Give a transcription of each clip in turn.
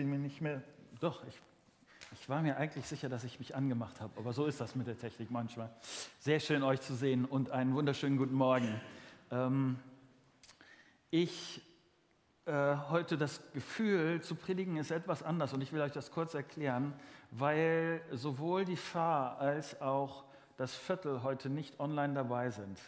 bin mir nicht mehr. Doch, ich, ich war mir eigentlich sicher, dass ich mich angemacht habe, aber so ist das mit der Technik manchmal. Sehr schön, euch zu sehen und einen wunderschönen guten Morgen. Ähm, ich äh, heute das Gefühl zu predigen ist etwas anders und ich will euch das kurz erklären, weil sowohl die Pfarr als auch das Viertel heute nicht online dabei sind.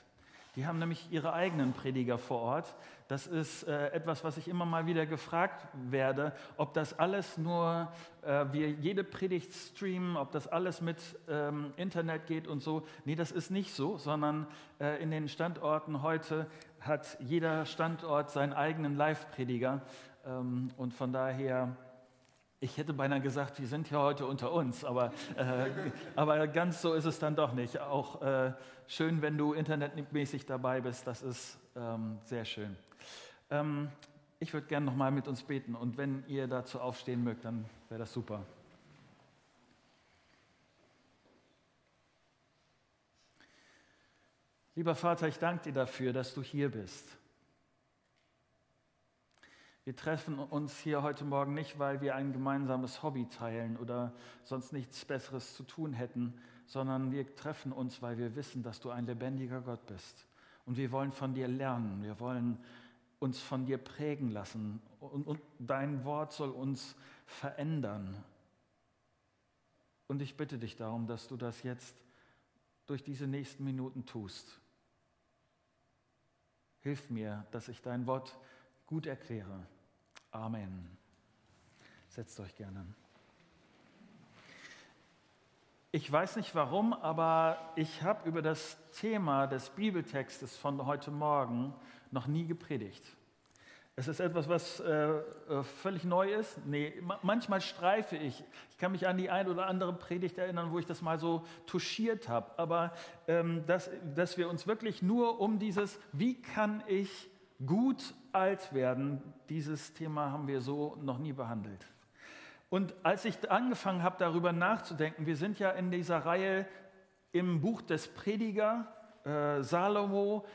Die haben nämlich ihre eigenen Prediger vor Ort. Das ist äh, etwas, was ich immer mal wieder gefragt werde, ob das alles nur, äh, wir jede Predigt streamen, ob das alles mit ähm, Internet geht und so. Nee, das ist nicht so, sondern äh, in den Standorten heute hat jeder Standort seinen eigenen Live-Prediger. Ähm, und von daher ich hätte beinahe gesagt, wir sind ja heute unter uns, aber, äh, aber ganz so ist es dann doch nicht. Auch äh, schön, wenn du internetmäßig dabei bist, das ist ähm, sehr schön. Ähm, ich würde gerne nochmal mit uns beten und wenn ihr dazu aufstehen mögt, dann wäre das super. Lieber Vater, ich danke dir dafür, dass du hier bist. Wir treffen uns hier heute Morgen nicht, weil wir ein gemeinsames Hobby teilen oder sonst nichts Besseres zu tun hätten, sondern wir treffen uns, weil wir wissen, dass du ein lebendiger Gott bist. Und wir wollen von dir lernen, wir wollen uns von dir prägen lassen und, und dein Wort soll uns verändern. Und ich bitte dich darum, dass du das jetzt durch diese nächsten Minuten tust. Hilf mir, dass ich dein Wort gut erkläre. Amen. Setzt euch gerne. Ich weiß nicht warum, aber ich habe über das Thema des Bibeltextes von heute Morgen noch nie gepredigt. Es ist etwas, was äh, äh völlig neu ist. Nee, manchmal streife ich. Ich kann mich an die ein oder andere Predigt erinnern, wo ich das mal so touchiert habe. Aber ähm, dass, dass wir uns wirklich nur um dieses, wie kann ich gut alt werden, dieses Thema haben wir so noch nie behandelt. Und als ich angefangen habe, darüber nachzudenken, wir sind ja in dieser Reihe im Buch des Prediger, äh, Salomo.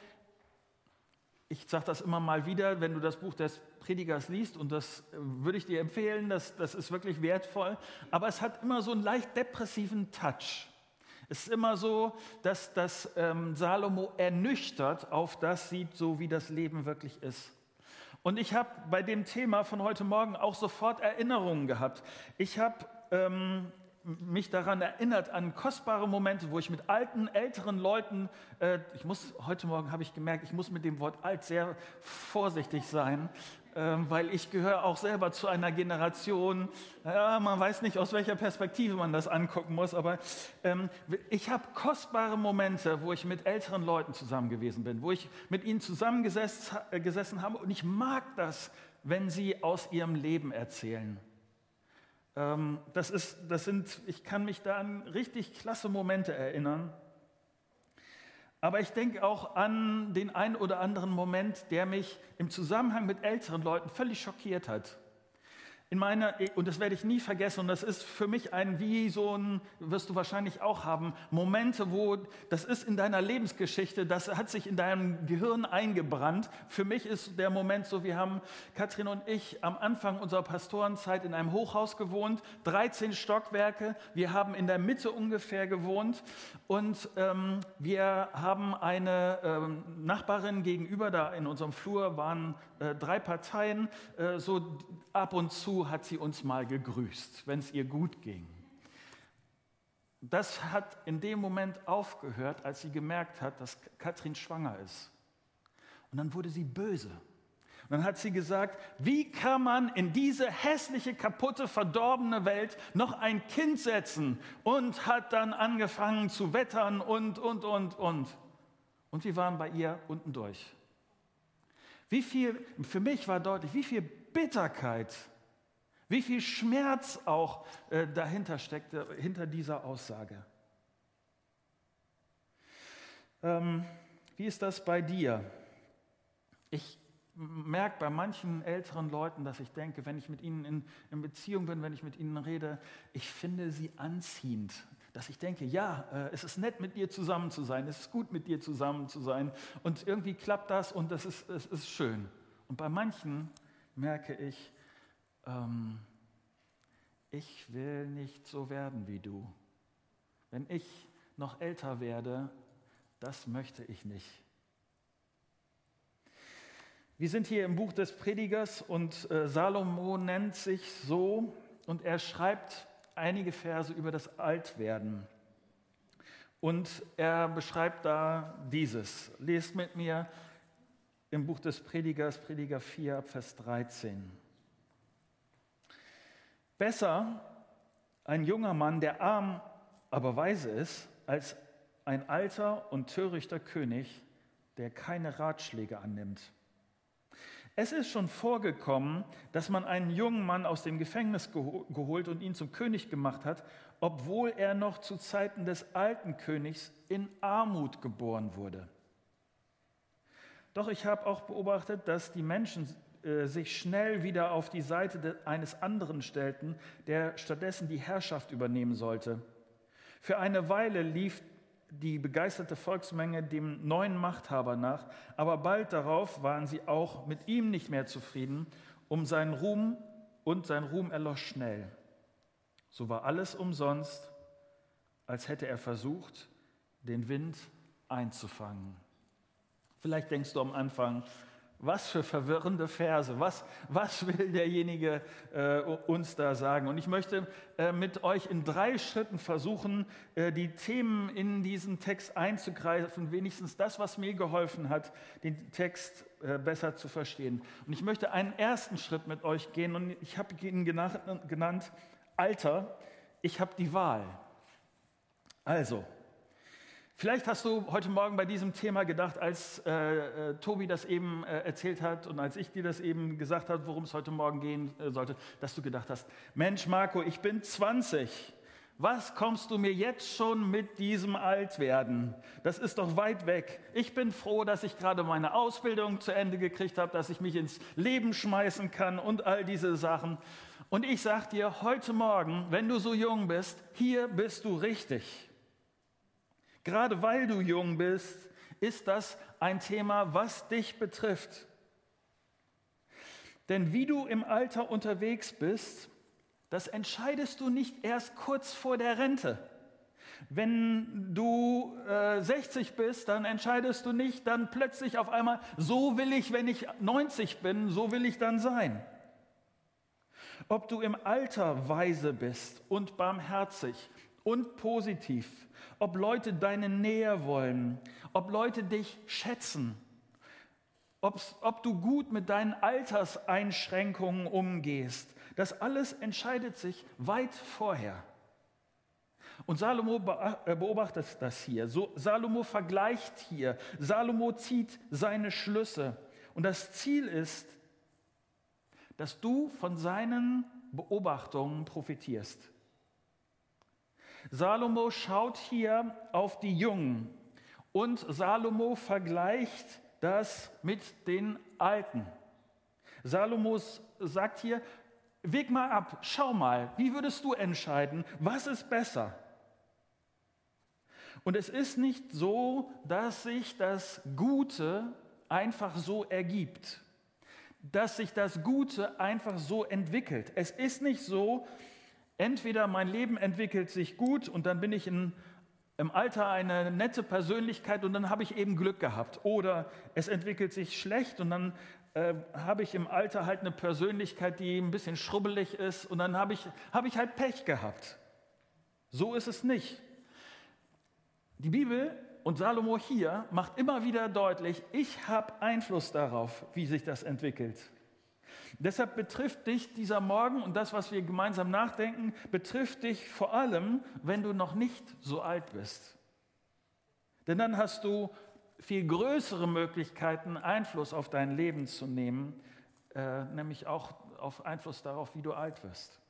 Ich sage das immer mal wieder, wenn du das Buch des Predigers liest, und das äh, würde ich dir empfehlen, das, das ist wirklich wertvoll, aber es hat immer so einen leicht depressiven Touch. Es ist immer so, dass das ähm, Salomo ernüchtert auf das sieht, so wie das Leben wirklich ist. Und ich habe bei dem Thema von heute Morgen auch sofort Erinnerungen gehabt. Ich habe ähm, mich daran erinnert an kostbare Momente, wo ich mit alten, älteren Leuten, äh, ich muss, heute Morgen habe ich gemerkt, ich muss mit dem Wort alt sehr vorsichtig sein, weil ich gehöre auch selber zu einer Generation, ja, man weiß nicht, aus welcher Perspektive man das angucken muss, aber ähm, ich habe kostbare Momente, wo ich mit älteren Leuten zusammen gewesen bin, wo ich mit ihnen zusammengesessen äh, habe und ich mag das, wenn sie aus ihrem Leben erzählen. Ähm, das, ist, das sind, ich kann mich da an richtig klasse Momente erinnern. Aber ich denke auch an den einen oder anderen Moment, der mich im Zusammenhang mit älteren Leuten völlig schockiert hat in meiner, und das werde ich nie vergessen, und das ist für mich ein, wie so ein, wirst du wahrscheinlich auch haben, Momente, wo, das ist in deiner Lebensgeschichte, das hat sich in deinem Gehirn eingebrannt. Für mich ist der Moment so, wir haben, Katrin und ich, am Anfang unserer Pastorenzeit in einem Hochhaus gewohnt, 13 Stockwerke, wir haben in der Mitte ungefähr gewohnt und ähm, wir haben eine ähm, Nachbarin gegenüber, da in unserem Flur waren äh, drei Parteien, äh, so ab und zu hat sie uns mal gegrüßt, wenn es ihr gut ging. Das hat in dem Moment aufgehört, als sie gemerkt hat, dass Katrin schwanger ist. Und dann wurde sie böse. Und dann hat sie gesagt, wie kann man in diese hässliche, kaputte, verdorbene Welt noch ein Kind setzen? Und hat dann angefangen zu wettern und, und, und, und. Und wir waren bei ihr unten durch. Wie viel, für mich war deutlich, wie viel Bitterkeit, wie viel Schmerz auch äh, dahinter steckt, äh, hinter dieser Aussage. Ähm, wie ist das bei dir? Ich merke bei manchen älteren Leuten, dass ich denke, wenn ich mit ihnen in, in, Beziehung bin, wenn ich mit ihnen rede, ich finde sie anziehend. Dass ich denke, ja, äh, es ist nett, mit dir zusammen zu sein, es ist gut, mit dir zusammen zu sein und irgendwie klappt das und das ist, es ist schön. Und bei manchen merke ich, ähm, ich will nicht so werden wie du. Wenn ich noch älter werde, das möchte ich nicht. Wir sind hier im Buch des Predigers und äh, Salomo nennt sich so und er schreibt einige Verse über das Altwerden. Und er beschreibt da dieses. Lest mit mir im Buch des Predigers, Prediger 4, Vers 13. Besser ein junger Mann, der arm, aber weise ist, als ein alter und törichter König, der keine Ratschläge annimmt. Es ist schon vorgekommen, dass man einen jungen Mann aus dem Gefängnis geholt und ihn zum König gemacht hat, obwohl er noch zu Zeiten des alten Königs in Armut geboren wurde. Doch ich habe auch beobachtet, dass die Menschen äh, sich schnell wieder auf die Seite eines anderen stellten, der stattdessen die Herrschaft übernehmen sollte. Für eine Weile lief die begeisterte Volksmenge dem neuen Machthaber nach, aber bald darauf waren sie auch mit ihm nicht mehr zufrieden, um seinen Ruhm und sein Ruhm erlosch schnell. So war alles umsonst, als hätte er versucht, den Wind einzufangen. Vielleicht denkst du am Anfang, was für verwirrende Verse. Was, was will derjenige äh, uns da sagen? Und ich möchte äh, mit euch in drei Schritten versuchen, äh, die Themen in diesen Text einzugreifen, wenigstens das, was mir geholfen hat, den Text äh, besser zu verstehen. Und ich möchte einen ersten Schritt mit euch gehen und ich habe ihn genannt, Alter, ich habe die Wahl. Also, Vielleicht hast du heute Morgen bei diesem Thema gedacht, als äh, äh, Tobi das eben äh, erzählt hat und als ich dir das eben gesagt habe, worum es heute Morgen gehen äh, sollte, dass du gedacht hast, Mensch Marco, ich bin 20. Was kommst du mir jetzt schon mit diesem Altwerden? Das ist doch weit weg. Ich bin froh, dass ich gerade meine Ausbildung zu Ende gekriegt habe, dass ich mich ins Leben schmeißen kann und all diese Sachen. Und ich sage dir heute Morgen, wenn du so jung bist, hier bist du richtig. Gerade weil du jung bist, ist das ein Thema, was dich betrifft. Denn wie du im Alter unterwegs bist, das entscheidest du nicht erst kurz vor der Rente. Wenn du äh, 60 bist, dann entscheidest du nicht dann plötzlich auf einmal, so will ich, wenn ich 90 bin, so will ich dann sein. Ob du im Alter weise bist und barmherzig und positiv, ob Leute deine Nähe wollen, ob Leute dich schätzen, ob du gut mit deinen Alterseinschränkungen umgehst. Das alles entscheidet sich weit vorher. Und Salomo äh, beobachtet das hier. So, Salomo vergleicht hier. Salomo zieht seine Schlüsse. Und das Ziel ist, dass du von seinen Beobachtungen profitierst. Salomo schaut hier auf die Jungen und Salomo vergleicht das mit den Alten. Salomo sagt hier, weg mal ab, schau mal, wie würdest du entscheiden, was ist besser? Und es ist nicht so, dass sich das Gute einfach so ergibt, dass sich das Gute einfach so entwickelt. Es ist nicht so, Entweder mein Leben entwickelt sich gut und dann bin ich in, im Alter eine nette Persönlichkeit und dann habe ich eben Glück gehabt. Oder es entwickelt sich schlecht und dann äh, habe ich im Alter halt eine Persönlichkeit, die ein bisschen schrubbelig ist und dann habe ich, habe ich halt Pech gehabt. So ist es nicht. Die Bibel und Salomo hier macht immer wieder deutlich, ich habe Einfluss darauf, wie sich das entwickelt. Deshalb betrifft dich dieser Morgen und das, was wir gemeinsam nachdenken, betrifft dich vor allem, wenn du noch nicht so alt bist. Denn dann hast du viel größere Möglichkeiten, Einfluss auf dein Leben zu nehmen, äh, nämlich auch auf Einfluss darauf, wie du alt wirst.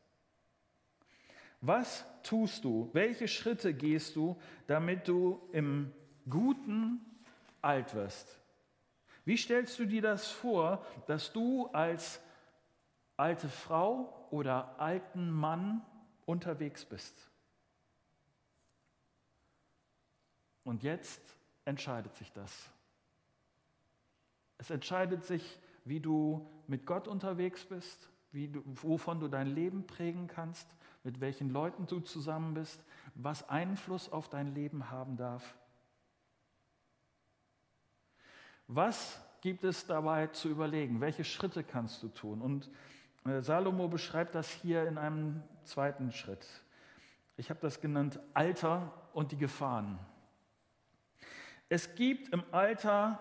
Was tust du? Welche Schritte gehst du, damit du im Guten alt wirst? Wie stellst du dir das vor, dass du als alte Frau oder alten Mann unterwegs bist. Und jetzt entscheidet sich das. Es entscheidet sich, wie du mit Gott unterwegs bist du, wovon du dein Leben prägen kannst, mit welchen Leuten du zusammen bist, was Einfluss auf dein Leben haben darf. Was gibt es dabei zu überlegen? Welche Schritte kannst du tun? Und äh, Salomo beschreibt das hier in einem zweiten Schritt. Ich habe das genannt Alter und die Gefahren. Es gibt im Alter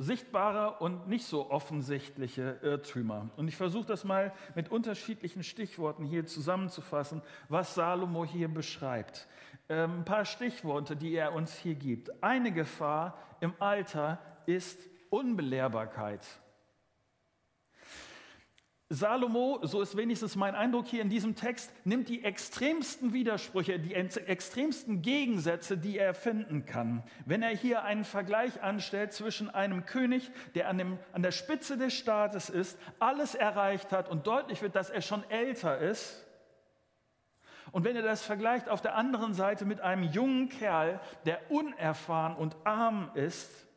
sichtbare und nicht so offensichtliche Irrtümer. Und ich versuche das mal mit unterschiedlichen Stichworten hier zusammenzufassen, was Salomo hier beschreibt. Ähm, ein paar Stichworte, die er uns hier gibt. Eine Gefahr im Alter ist Unbelehrbarkeit. Salomo, so ist wenigstens mein Eindruck hier in diesem Text, nimmt die extremsten Widersprüche, die extremsten Gegensätze, die er finden kann. Wenn er hier einen Vergleich anstellt zwischen einem König, der an, dem, an der Spitze des Staates ist, alles erreicht hat und deutlich wird, dass er schon älter ist, und wenn er das vergleicht auf der anderen Seite mit einem jungen Kerl, der unerfahren und arm ist,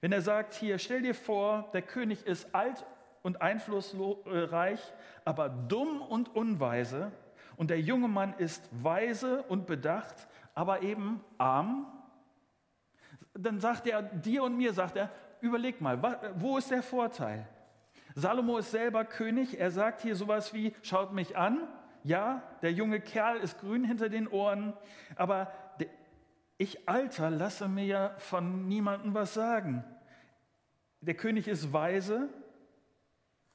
wenn er sagt hier, stell dir vor, der König ist alt und einflussreich, aber dumm und unweise, und der junge Mann ist weise und bedacht, aber eben arm, dann sagt er dir und mir, sagt er, überleg mal, wo ist der Vorteil? Salomo ist selber König, er sagt hier sowas wie, schaut mich an, ja, der junge Kerl ist grün hinter den Ohren, aber ich Alter lasse mir ja von niemandem was sagen. Der König ist weise,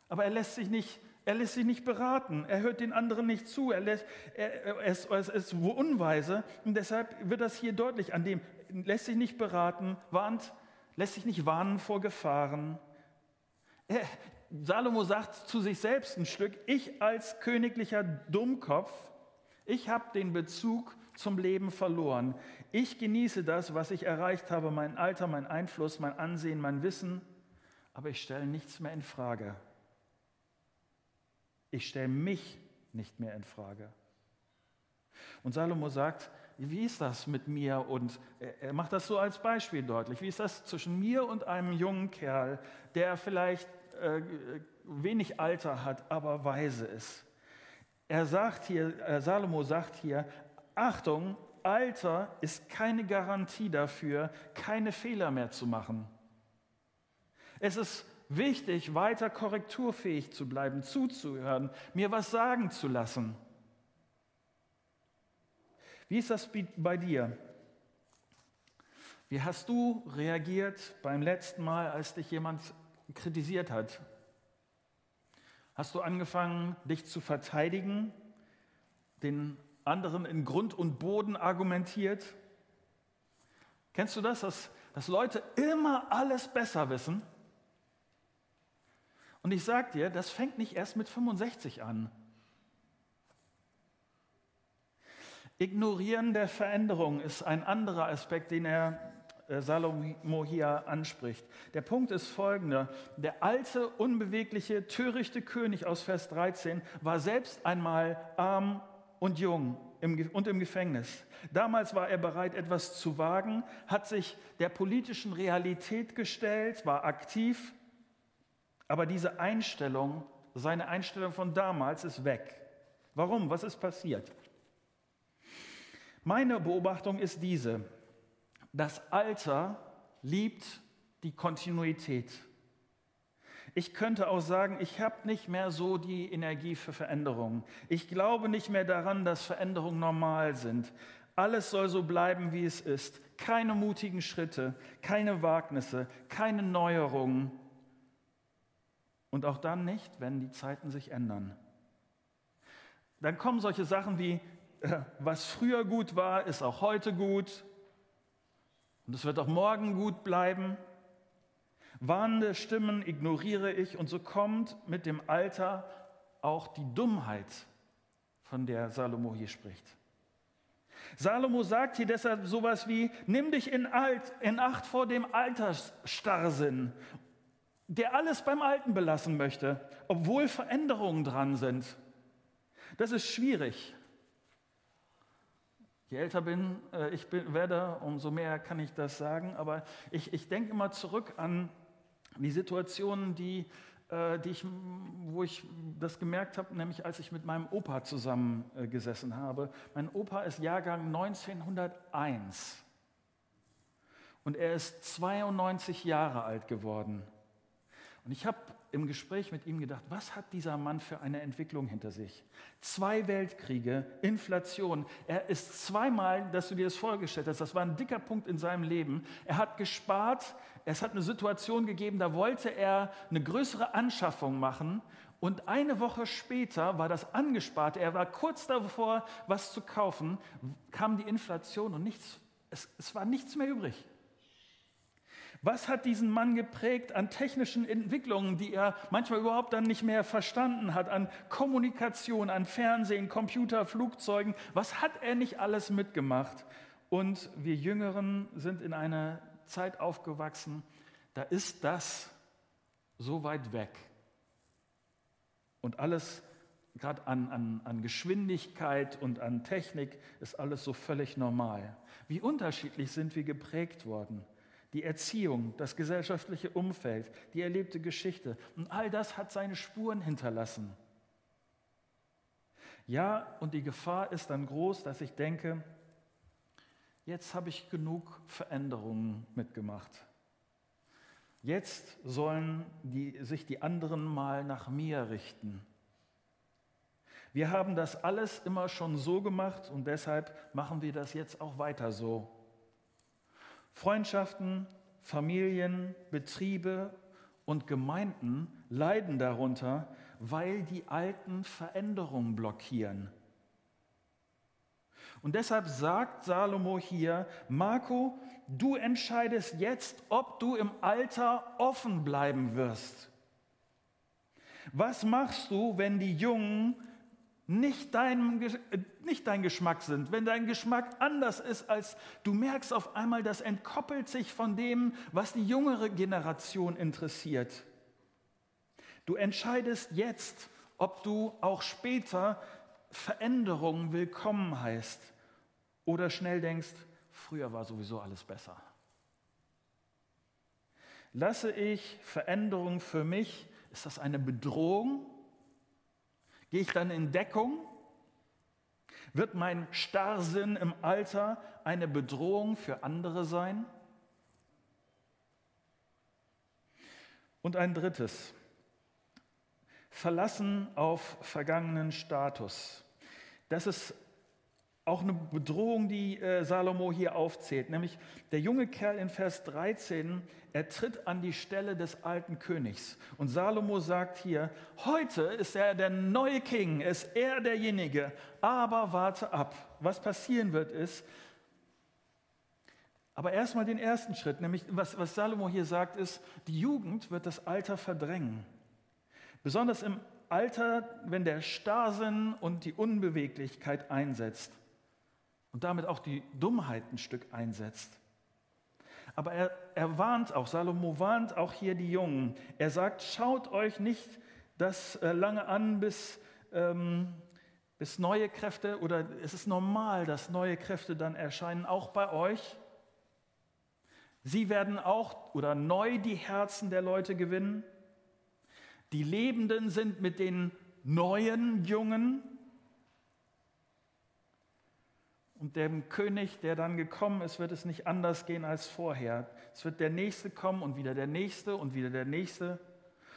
aber er lässt sich nicht, er lässt sich nicht beraten. Er hört den anderen nicht zu. Er, lässt, er, er, ist, er ist unweise und deshalb wird das hier deutlich. An dem lässt sich nicht beraten, warnt, lässt sich nicht warnen vor Gefahren. Er, Salomo sagt zu sich selbst ein Stück: Ich als königlicher Dummkopf, ich habe den Bezug zum Leben verloren. Ich genieße das, was ich erreicht habe, mein Alter, mein Einfluss, mein Ansehen, mein Wissen, aber ich stelle nichts mehr in Frage. Ich stelle mich nicht mehr in Frage. Und Salomo sagt, wie ist das mit mir? Und er macht das so als Beispiel deutlich. Wie ist das zwischen mir und einem jungen Kerl, der vielleicht äh, wenig Alter hat, aber weise ist? Er sagt hier, äh, Salomo sagt hier, Achtung, Alter ist keine Garantie dafür, keine Fehler mehr zu machen. Es ist wichtig, weiter korrekturfähig zu bleiben, zuzuhören, mir was sagen zu lassen. Wie ist das bei dir? Wie hast du reagiert beim letzten Mal, als dich jemand kritisiert hat? Hast du angefangen, dich zu verteidigen, den anderen in Grund und Boden argumentiert? Kennst du das, dass, dass Leute immer alles besser wissen? Und ich sage dir, das fängt nicht erst mit 65 an. Ignorieren der Veränderung ist ein anderer Aspekt, den er äh, Salomo hier anspricht. Der Punkt ist folgender. Der alte, unbewegliche, törichte König aus Vers 13 war selbst einmal arm und jung und im Gefängnis. Damals war er bereit, etwas zu wagen, hat sich der politischen Realität gestellt, war aktiv aber diese Einstellung, seine Einstellung von damals ist weg. Warum? Was ist passiert? Meine Beobachtung ist diese. Das Alter liebt die Kontinuität. Ich könnte auch sagen, ich habe nicht mehr so die Energie für Veränderungen. Ich glaube nicht mehr daran, dass Veränderungen normal sind. Alles soll so bleiben, wie es ist. Keine mutigen Schritte, keine Wagnisse, keine Neuerungen. Und auch dann nicht, wenn die Zeiten sich ändern. Dann kommen solche Sachen wie, äh, was früher gut war, ist auch heute gut. Und es wird auch morgen gut bleiben. Warnende Stimmen ignoriere ich und so kommt mit dem Alter auch die Dummheit, von der Salomo hier spricht. Salomo sagt hier deshalb sowas wie, nimm dich in, Alt, in Acht vor dem Altersstarrsinn der alles beim Alten belassen möchte, obwohl Veränderungen dran sind. Das ist schwierig. Je älter bin, äh, ich bin, werde, umso mehr kann ich das sagen. Aber ich, ich denke immer zurück an Die Situationen, die, äh, die ich, wo ich das gemerkt habe, nämlich als ich mit meinem Opa zusammengesessen äh, habe. Mein Opa ist Jahrgang 1901 und er ist 92 Jahre alt geworden. Und ich habe im Gespräch mit ihm gedacht, was hat dieser Mann für eine Entwicklung hinter sich? Zwei Weltkriege, Inflation. Er ist zweimal, dass du dir das vorgestellt hast, das war ein dicker Punkt in seinem Leben. Er hat gespart, es hat eine Situation gegeben, da wollte er eine größere Anschaffung machen. Und eine Woche später war das angespart. Er war kurz davor, was zu kaufen, kam die Inflation und nichts, es, es war nichts mehr übrig. Was hat diesen Mann geprägt an technischen Entwicklungen, die er manchmal überhaupt dann nicht mehr verstanden hat, an Kommunikation, an Fernsehen, Computer, Flugzeugen? Was hat er nicht alles mitgemacht? Und wir Jüngeren sind in einer Zeit aufgewachsen, da ist das so weit weg. Und alles, gerade an, an, an Geschwindigkeit und an Technik, ist alles so völlig normal. Wie unterschiedlich sind wir geprägt worden die Erziehung, das gesellschaftliche Umfeld, die erlebte Geschichte. Und all das hat seine Spuren hinterlassen. Ja, und die Gefahr ist dann groß, dass ich denke, jetzt habe ich genug Veränderungen mitgemacht. Jetzt sollen die, sich die anderen mal nach mir richten. Wir haben das alles immer schon so gemacht und deshalb machen wir das jetzt auch weiter so. Freundschaften, Familien, Betriebe und Gemeinden leiden darunter, weil die alten Veränderungen blockieren. Und deshalb sagt Salomo hier, Marco, du entscheidest jetzt, ob du im Alter offen bleiben wirst. Was machst du, wenn die Jungen nicht dein, äh, nicht dein Geschmack sind, wenn dein Geschmack anders ist, als du merkst auf einmal, das entkoppelt sich von dem, was die jüngere Generation interessiert. Du entscheidest jetzt, ob du auch später Veränderungen willkommen heißt oder schnell denkst, früher war sowieso alles besser. Lasse ich Veränderungen für mich, ist das eine Bedrohung Gehe ich dann in Deckung? Wird mein Starrsinn im Alter eine Bedrohung für andere sein? Und ein drittes, verlassen auf vergangenen Status. Das ist auch eine Bedrohung, die äh, Salomo hier aufzählt, nämlich der junge Kerl in Vers 13, er tritt an die Stelle des alten Königs. Und Salomo sagt hier, heute ist er der neue King, ist er derjenige, aber warte ab. Was passieren wird ist, aber erstmal den ersten Schritt, nämlich was, was Salomo hier sagt, ist, die Jugend wird das Alter verdrängen. Besonders im Alter, wenn der Starrsinn und die Unbeweglichkeit einsetzt und damit auch die Dummheit ein Stück einsetzt. Aber er, er warnt auch, Salomo warnt auch hier die Jungen. Er sagt, schaut euch nicht das äh, lange an, bis, ähm, bis neue Kräfte, oder es ist normal, dass neue Kräfte dann erscheinen, auch bei euch. Sie werden auch oder neu die Herzen der Leute gewinnen. Die Lebenden sind mit den neuen Jungen Und dem König, der dann gekommen ist, wird es nicht anders gehen als vorher. Es wird der Nächste kommen und wieder der Nächste und wieder der Nächste.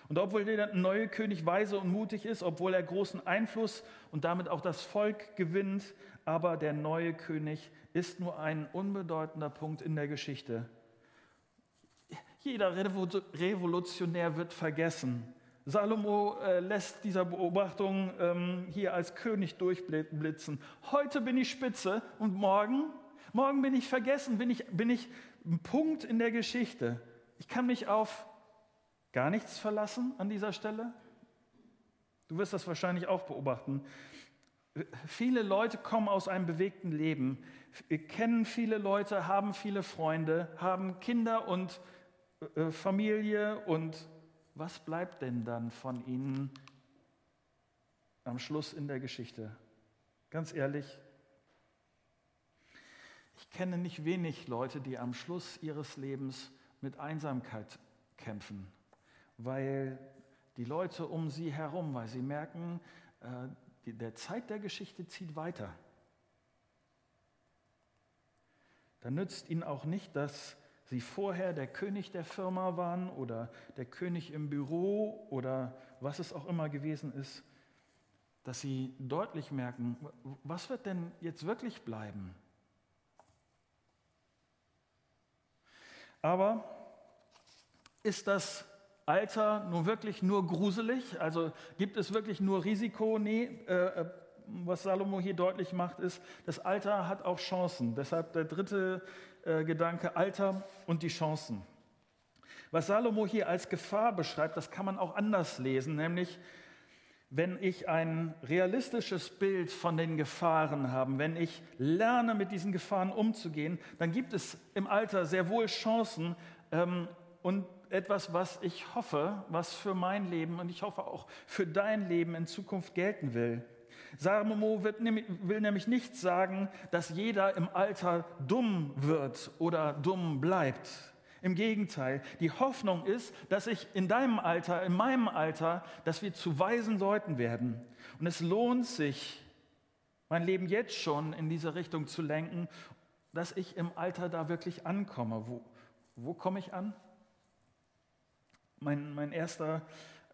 Und obwohl der neue König weise und mutig ist, obwohl er großen Einfluss und damit auch das Volk gewinnt, aber der neue König ist nur ein unbedeutender Punkt in der Geschichte. Jeder Revolutionär wird vergessen. Salomo äh, lässt dieser Beobachtung ähm, hier als König durchblitzen. Heute bin ich Spitze und morgen, morgen bin ich vergessen, bin ich, bin ich ein Punkt in der Geschichte. Ich kann mich auf gar nichts verlassen an dieser Stelle. Du wirst das wahrscheinlich auch beobachten. Viele Leute kommen aus einem bewegten Leben, kennen viele Leute, haben viele Freunde, haben Kinder und äh, Familie und was bleibt denn dann von ihnen am Schluss in der Geschichte? Ganz ehrlich, ich kenne nicht wenig Leute, die am Schluss ihres Lebens mit Einsamkeit kämpfen weil die Leute um sie herum, weil sie merken, äh, der Zeit der Geschichte zieht weiter. Dann nützt ihnen auch nicht, dass sie vorher der König der Firma waren oder der König im Büro oder was es auch immer gewesen ist, dass sie deutlich merken, was wird denn jetzt wirklich bleiben? Aber ist das Alter nun wirklich nur gruselig? Also gibt es wirklich nur Risiko? Nee, äh, äh, was Salomo hier deutlich macht, ist, das Alter hat auch Chancen. Deshalb der dritte äh, Gedanke, Alter und die Chancen. Was Salomo hier als Gefahr beschreibt, das kann man auch anders lesen, nämlich wenn ich ein realistisches Bild von den Gefahren habe, wenn ich lerne, mit diesen Gefahren umzugehen, dann gibt es im Alter sehr wohl Chancen ähm, und etwas, was ich hoffe, was für mein Leben und ich hoffe auch für dein Leben in Zukunft gelten will. Salomo will nämlich nicht sagen, dass jeder im Alter dumm wird oder dumm bleibt. Im Gegenteil, die Hoffnung ist, dass ich in deinem Alter, in meinem Alter, dass wir zu weisen Leuten werden. Und es lohnt sich, mein Leben jetzt schon in diese Richtung zu lenken, dass ich im Alter da wirklich ankomme. Wo, wo komme ich an? Mein, mein erster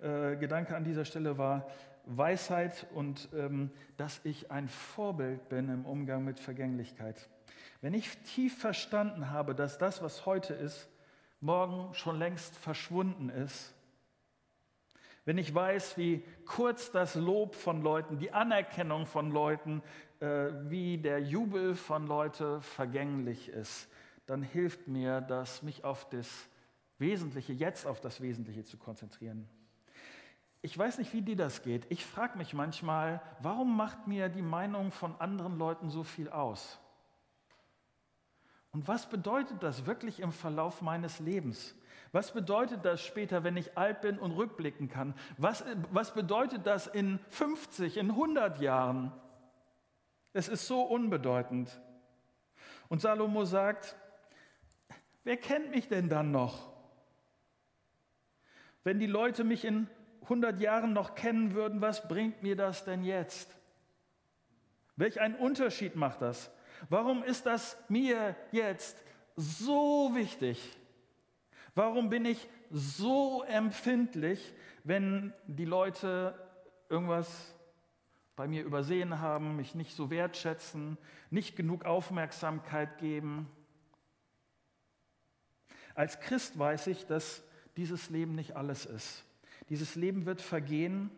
äh, Gedanke an dieser Stelle war Weisheit und ähm, dass ich ein Vorbild bin im Umgang mit Vergänglichkeit. Wenn ich tief verstanden habe, dass das, was heute ist, morgen schon längst verschwunden ist, wenn ich weiß, wie kurz das Lob von Leuten, die Anerkennung von Leuten, äh, wie der Jubel von Leuten vergänglich ist, dann hilft mir das, mich auf das Wesentliche, jetzt auf das Wesentliche zu konzentrieren. Ich weiß nicht, wie dir das geht. Ich frage mich manchmal, warum macht mir die Meinung von anderen Leuten so viel aus? Und was bedeutet das wirklich im Verlauf meines Lebens? Was bedeutet das später, wenn ich alt bin und rückblicken kann? Was, was bedeutet das in 50, in 100 Jahren? Es ist so unbedeutend. Und Salomo sagt, wer kennt mich denn dann noch? Wenn die Leute mich in 100 Jahren noch kennen würden, was bringt mir das denn jetzt? Welch einen Unterschied macht das? Warum ist das mir jetzt so wichtig? Warum bin ich so empfindlich, wenn die Leute irgendwas bei mir übersehen haben, mich nicht so wertschätzen, nicht genug Aufmerksamkeit geben? Als Christ weiß ich, dass dieses Leben nicht alles ist. Dieses Leben wird vergehen.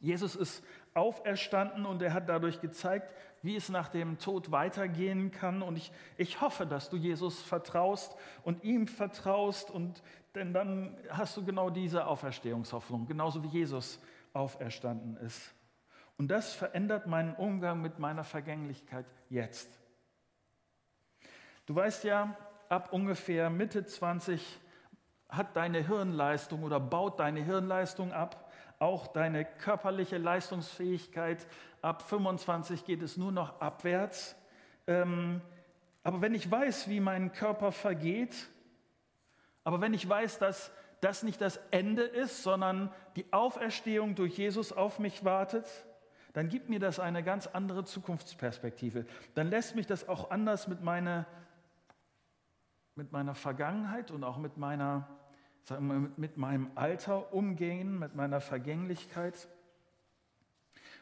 Jesus ist auferstanden und er hat dadurch gezeigt, wie es nach dem Tod weitergehen kann. Und ich, ich hoffe, dass du Jesus vertraust und ihm vertraust. Und denn dann hast du genau diese Auferstehungshoffnung, genauso wie Jesus auferstanden ist. Und das verändert meinen Umgang mit meiner Vergänglichkeit jetzt. Du weißt ja, ab ungefähr Mitte 20 hat deine Hirnleistung oder baut deine Hirnleistung ab, auch deine körperliche Leistungsfähigkeit. Ab 25 geht es nur noch abwärts. Ähm, aber wenn ich weiß, wie mein Körper vergeht, aber wenn ich weiß, dass das nicht das Ende ist, sondern die Auferstehung durch Jesus auf mich wartet, dann gibt mir das eine ganz andere Zukunftsperspektive. Dann lässt mich das auch anders mit meiner, mit meiner Vergangenheit und auch mit meiner sagen wir, mit meinem Alter umgehen, mit meiner Vergänglichkeit.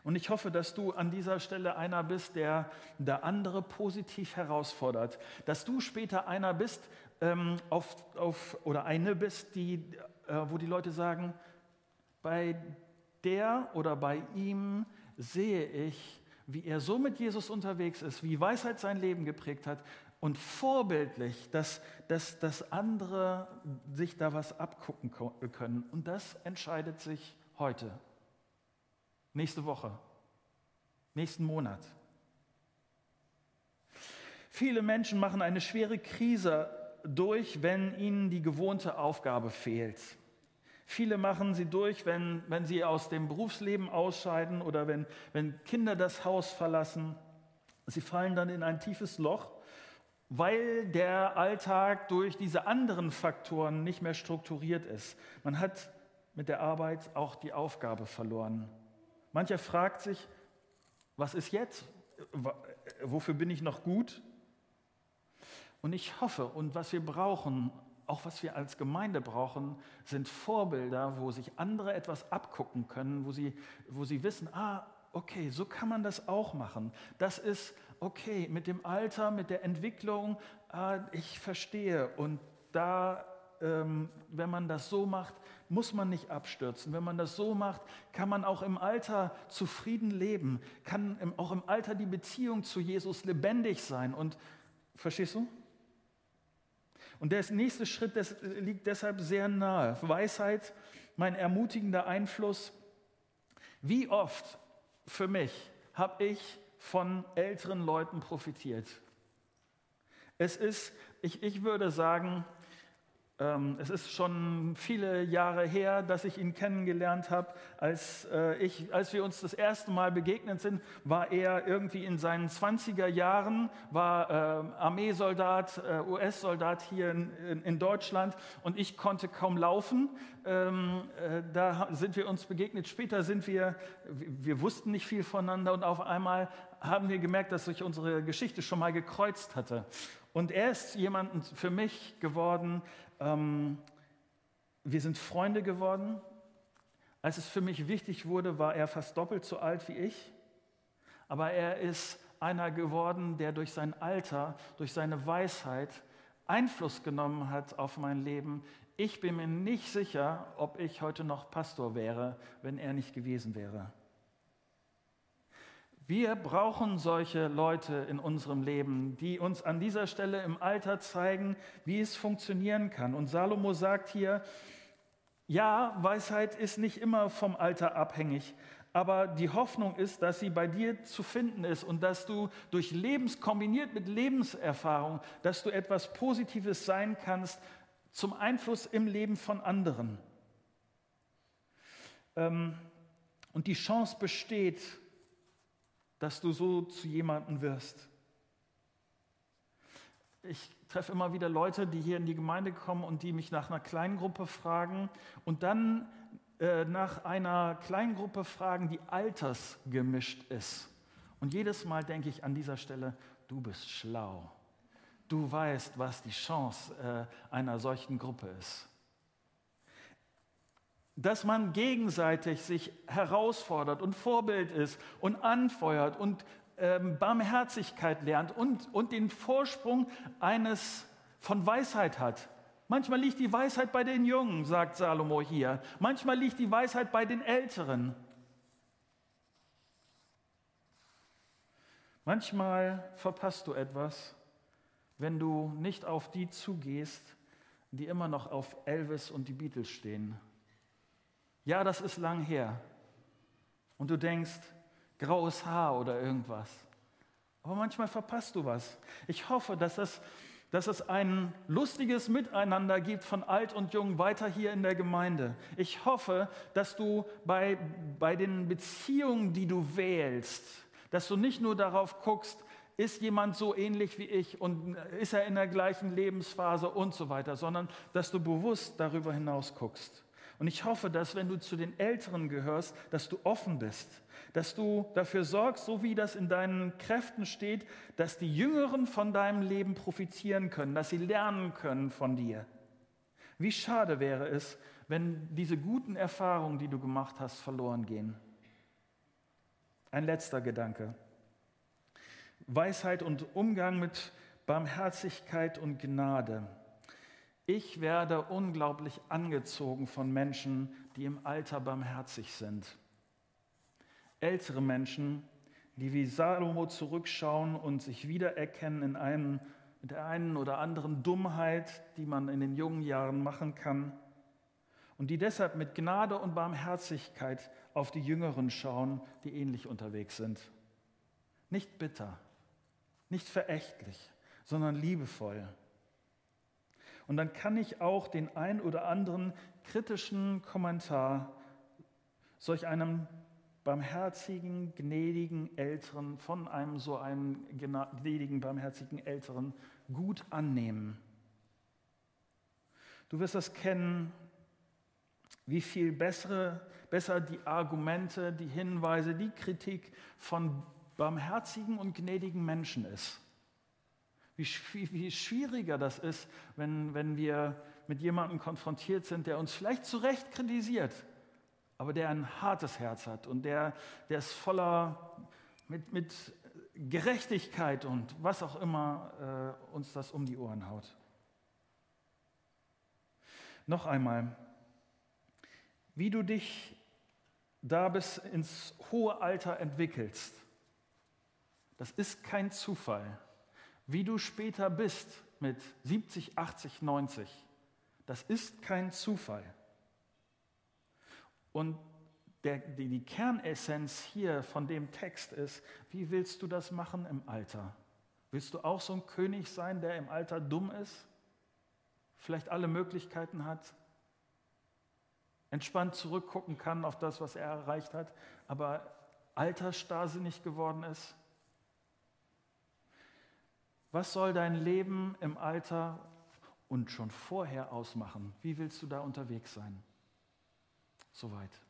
Und ich hoffe, dass du an dieser Stelle einer bist, der der andere positiv herausfordert. Dass du später einer bist ähm, auf, auf, oder eine bist, die, äh, wo die Leute sagen, bei der oder bei ihm sehe ich, wie er so mit Jesus unterwegs ist, wie Weisheit sein Leben geprägt hat, und vorbildlich, dass, dass, dass andere sich da was abgucken können. Und das entscheidet sich heute, nächste Woche, nächsten Monat. Viele Menschen machen eine schwere Krise durch, wenn ihnen die gewohnte Aufgabe fehlt. Viele machen sie durch, wenn, wenn sie aus dem Berufsleben ausscheiden oder wenn, wenn Kinder das Haus verlassen. Sie fallen dann in ein tiefes Loch weil der Alltag durch diese anderen Faktoren nicht mehr strukturiert ist. Man hat mit der Arbeit auch die Aufgabe verloren. Mancher fragt sich, was ist jetzt? Wofür bin ich noch gut? Und ich hoffe, und was wir brauchen, auch was wir als Gemeinde brauchen, sind Vorbilder, wo sich andere etwas abgucken können, wo sie, wo sie wissen, ah, okay, so kann man das auch machen. Das ist okay mit dem Alter, mit der Entwicklung, ah, ich verstehe. Und da, ähm, wenn man das so macht, muss man nicht abstürzen. Wenn man das so macht, kann man auch im Alter zufrieden leben, kann auch im Alter die Beziehung zu Jesus lebendig sein. Und verstehst du? Und der nächste Schritt liegt deshalb sehr nahe. Weisheit, mein ermutigender Einfluss. Wie oft für mich habe ich von älteren Leuten profitiert? Es ist, ich, ich würde sagen, ähm, es ist schon viele Jahre her, dass ich ihn kennengelernt habe. Als, äh, als wir uns das erste Mal begegnet sind, war er irgendwie in seinen 20er Jahren, war äh, Armeesoldat, äh, US-Soldat hier in, in, in, Deutschland und ich konnte kaum laufen. Ähm, äh, da sind wir uns begegnet. Später sind wir, wir wussten nicht viel voneinander und auf einmal haben wir gemerkt, dass sich unsere Geschichte schon mal gekreuzt hatte. Und er ist jemand für mich geworden, ähm, wir sind Freunde geworden. Als es für mich wichtig wurde, war er fast doppelt so alt wie ich. Aber er ist einer geworden, der durch sein Alter, durch seine Weisheit Einfluss genommen hat auf mein Leben. Ich bin mir nicht sicher, ob ich heute noch Pastor wäre, wenn er nicht gewesen wäre. Wir brauchen solche Leute in unserem Leben, die uns an dieser Stelle im Alter zeigen, wie es funktionieren kann. Und Salomo sagt hier, ja, Weisheit ist nicht immer vom Alter abhängig, aber die Hoffnung ist, dass sie bei dir zu finden ist und dass du durch Lebens kombiniert mit Lebenserfahrung, dass du etwas Positives sein kannst zum Einfluss im Leben von anderen. Ähm, und die Chance besteht, dass du so zu jemandem wirst. Ich treffe immer wieder Leute, die hier in die Gemeinde kommen und die mich nach einer Kleingruppe fragen und dann äh, nach einer Kleingruppe fragen, die altersgemischt ist. Und jedes Mal denke ich an dieser Stelle, du bist schlau. Du weißt, was die Chance äh, einer solchen Gruppe ist dass man gegenseitig sich herausfordert und Vorbild ist und anfeuert und ähm, Barmherzigkeit lernt und, und den Vorsprung eines von Weisheit hat. Manchmal liegt die Weisheit bei den Jungen, sagt Salomo hier. Manchmal liegt die Weisheit bei den Älteren. Manchmal verpasst du etwas, wenn du nicht auf die zugehst, die immer noch auf Elvis und die Beatles stehen ja, das ist lang her. Und du denkst, graues Haar oder irgendwas. Aber manchmal verpasst du was. Ich hoffe, dass es, dass es ein lustiges Miteinander gibt von alt und jung weiter hier in der Gemeinde. Ich hoffe, dass du bei, bei den Beziehungen, die du wählst, dass du nicht nur darauf guckst, ist jemand so ähnlich wie ich und ist er in der gleichen Lebensphase und so weiter, sondern dass du bewusst darüber hinaus guckst. Und ich hoffe, dass wenn du zu den Älteren gehörst, dass du offen bist, dass du dafür sorgst, so wie das in deinen Kräften steht, dass die Jüngeren von deinem Leben profitieren können, dass sie lernen können von dir. Wie schade wäre es, wenn diese guten Erfahrungen, die du gemacht hast, verloren gehen. Ein letzter Gedanke. Weisheit und Umgang mit Barmherzigkeit und Gnade. Ich werde unglaublich angezogen von Menschen, die im Alter barmherzig sind. Ältere Menschen, die wie Salomo zurückschauen und sich wiedererkennen in einem, mit der einen oder anderen Dummheit, die man in den jungen Jahren machen kann. Und die deshalb mit Gnade und Barmherzigkeit auf die Jüngeren schauen, die ähnlich unterwegs sind. Nicht bitter, nicht verächtlich, sondern liebevoll. Und dann kann ich auch den ein oder anderen kritischen Kommentar solch einem barmherzigen, gnädigen Älteren, von einem so einem gnädigen, barmherzigen Älteren gut annehmen. Du wirst das kennen, wie viel bessere, besser die Argumente, die Hinweise, die Kritik von barmherzigen und gnädigen Menschen ist. Wie, wie schwieriger das ist, wenn, wenn wir mit jemandem konfrontiert sind, der uns vielleicht zu Recht kritisiert, aber der ein hartes Herz hat und der, der ist voller mit, mit Gerechtigkeit und was auch immer äh, uns das um die Ohren haut. Noch einmal, wie du dich da bis ins hohe Alter entwickelst, das ist kein Zufall. Wie du später bist mit 70, 80, 90, das ist kein Zufall. Und der, die, die Kernessenz hier von dem Text ist, wie willst du das machen im Alter? Willst du auch so ein König sein, der im Alter dumm ist? Vielleicht alle Möglichkeiten hat? Entspannt zurückgucken kann auf das, was er erreicht hat, aber altersstarrsinnig geworden ist? Was soll dein Leben im Alter und schon vorher ausmachen? Wie willst du da unterwegs sein? Soweit.